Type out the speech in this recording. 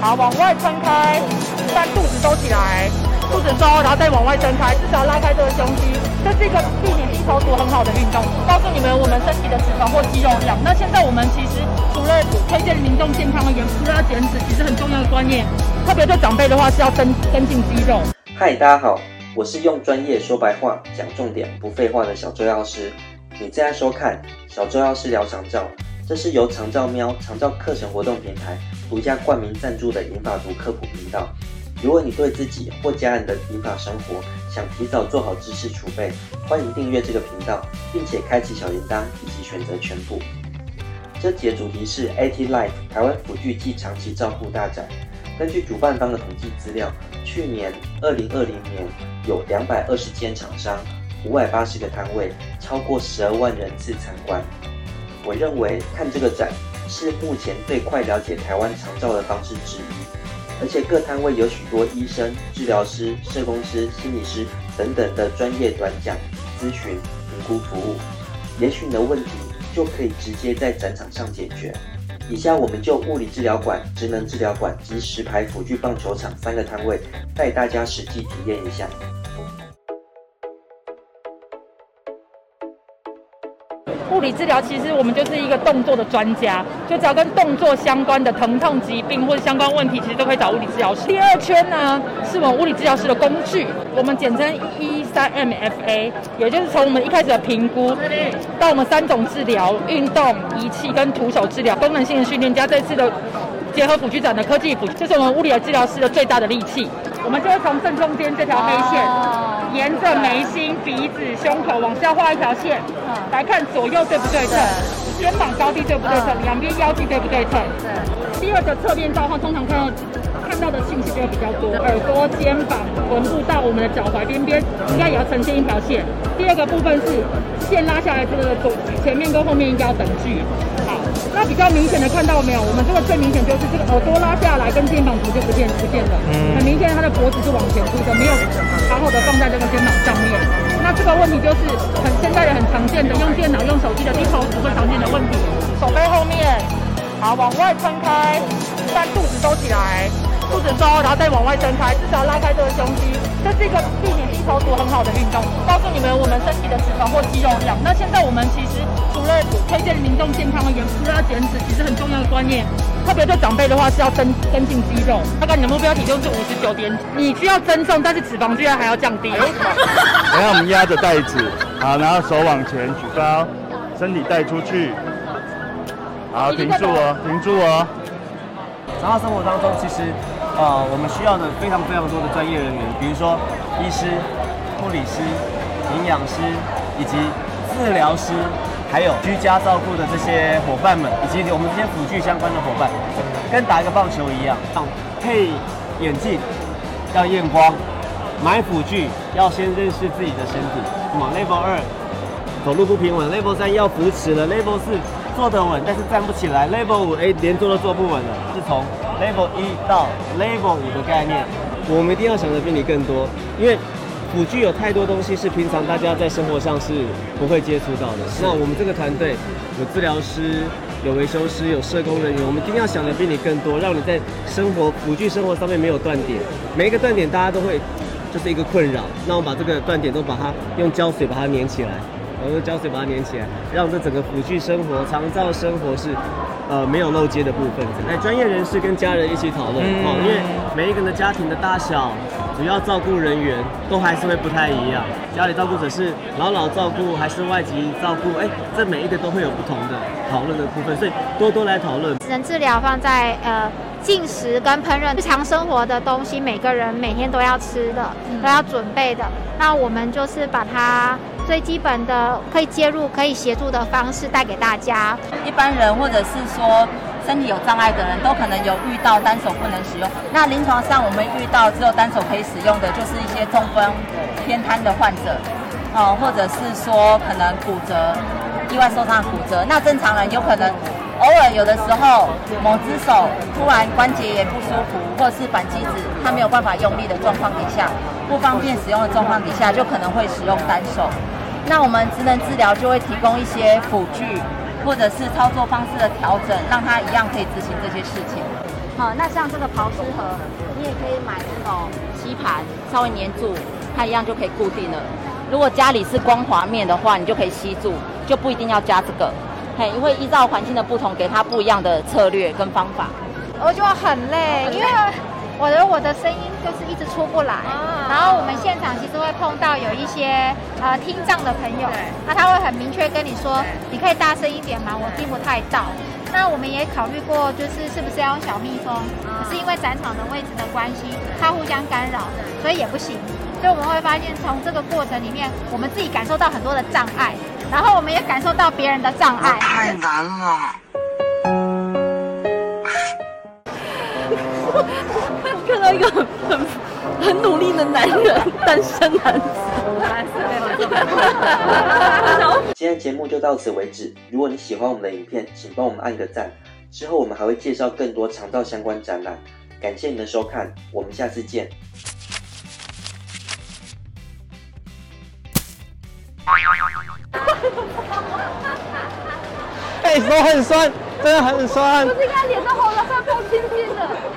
好，往外撑开，把肚子收起来，肚子收，然后再往外撑开，至少拉开这个胸肌，这是一个避免低头族很好的运动。告诉你们，我们身体的脂肪或肌肉量。那现在我们其实除了推荐民众健康而言，除了要减脂，其实很重要的观念，特别对长辈的话是要增增进肌肉。嗨，大家好，我是用专业说白话、讲重点、不废话的小周药师。你正在收看小周药师聊长照，这是由长照喵长照课程活动平台独家冠名赞助的银发族科普频道。如果你对自己或家人的银发生活想提早做好知识储备，欢迎订阅这个频道，并且开启小铃铛以及选择全部。这节主题是 AT Life 台湾辅具暨长期照护大展。根据主办方的统计资料，去年二零二零年有两百二十间厂商，五百八十个摊位，超过十二万人次参观。我认为看这个展是目前最快了解台湾长照的方式之一，而且各摊位有许多医生、治疗师、社工师、心理师等等的专业短讲、咨询、评估服务，也许你的问题就可以直接在展场上解决。以下我们就物理治疗馆、职能治疗馆及石牌辅具棒球场三个摊位，带大家实际体验一下。物理治疗其实我们就是一个动作的专家，就只要跟动作相关的疼痛疾病或者相关问题，其实都可以找物理治疗师。第二圈呢，是我们物理治疗师的工具，我们简称 E 三 MFA，也就是从我们一开始的评估，到我们三种治疗、运动仪器跟徒手治疗、功能性的训练，加这次的结合辅具展的科技辅，这是我们物理治疗师的最大的利器。我们就会从正中间这条黑线，沿着眉心、鼻子、胸口往下画一条线，来看左右对不对称，肩膀高低对不对称，两边腰际对不对称。第二个侧面照的话，通常看到看到的信息就会比较多，耳朵、肩膀、臀部到我们的脚踝边边，应该也要呈现一条线。第二个部分是线拉下来，这个左前面跟后面应该要等距。好，那比较明显的看到没有？我们这个最明显就是这个耳朵拉下来跟肩膀图就不见不见了，很明显他的脖子是往前凸的，没有好好的放在这个肩膀上面。那这个问题就是很现在也很常见的，用电脑、用手机的低头族会常见的问题。手背后面。好，往外撑开，把肚子收起来，肚子收，然后再往外撑开，至少拉开这个胸肌，这是一个避免低头族很好的运动。告诉你们，我们身体的脂肪或肌肉量。那现在我们其实除了推荐民众健康而言，除了要减脂，其实很重要的观念，特别对长辈的话是要增增进肌肉。大概你的目标体重是五十九点，你需要增重，但是脂肪居然还要降低。等下我们压着袋子，好，然后手往前举高，身体带出去。好，停住哦，停住哦。然后生活当中，其实，呃，我们需要的非常非常多的专业人员，比如说医师、护理师、营养师，以及治疗师，还有居家照顾的这些伙伴们，以及我们这些辅具相关的伙伴，跟打一个棒球一样，配眼镜要验光，买辅具要先认识自己的身体。那么 Level 二走路不平稳，Level 三要扶持了，Level 四。坐得稳，但是站不起来。Level 五，哎，连坐都坐不稳了。是从 Level 一到 Level 五的概念，我们一定要想的比你更多，因为辅具有太多东西是平常大家在生活上是不会接触到的。那我们这个团队有治疗师、有维修师、有社工人员，我们一定要想的比你更多，让你在生活辅具生活上面没有断点。每一个断点大家都会就是一个困扰，那我们把这个断点都把它用胶水把它粘起来。我用胶水把它粘起来，让这整个辅具生活、长照生活是，呃，没有漏接的部分。哎专业人士跟家人一起讨论，哦，因为每一个人的家庭的大小、主要照顾人员都还是会不太一样。家里照顾者是老老照顾还是外籍照顾？哎，这每一个都会有不同的讨论的部分，所以多多来讨论。人治疗放在呃进食跟烹饪日常生活的东西，每个人每天都要吃的，都要准备的。那我们就是把它。最基本的可以介入、可以协助的方式带给大家。一般人或者是说身体有障碍的人都可能有遇到单手不能使用。那临床上我们遇到只有单手可以使用的，就是一些中风、偏瘫的患者，哦，或者是说可能骨折、意外受伤骨折。那正常人有可能偶尔有的时候某只手突然关节也不舒服，或者是扳机子它没有办法用力的状况底下，不方便使用的状况底下，就可能会使用单手。那我们职能治疗就会提供一些辅具，或者是操作方式的调整，让他一样可以执行这些事情。好，那像这个刨丝盒，你也可以买这种吸盘，稍微粘住，它一样就可以固定了。如果家里是光滑面的话，你就可以吸住，就不一定要加这个。嘿，因为依照环境的不同，给它不一样的策略跟方法。我就很累，因为我的我的声音就是一直出不来。然后我们现场其实会碰到有一些呃听障的朋友，那他会很明确跟你说，你可以大声一点吗？我听不太到。那我们也考虑过，就是是不是要用小蜜蜂，可是因为展场的位置的关系，它互相干扰，所以也不行。所以我们会发现，从这个过程里面，我们自己感受到很多的障碍，然后我们也感受到别人的障碍。太难了。一个很很努力的男人，单身男子。今天节目就到此为止。如果你喜欢我们的影片，请帮我们按个赞。之后我们还会介绍更多肠道相关展览。感谢您的收看，我们下次见。哎，手很酸，真的很酸。不是应该脸都红了，快碰亲亲的。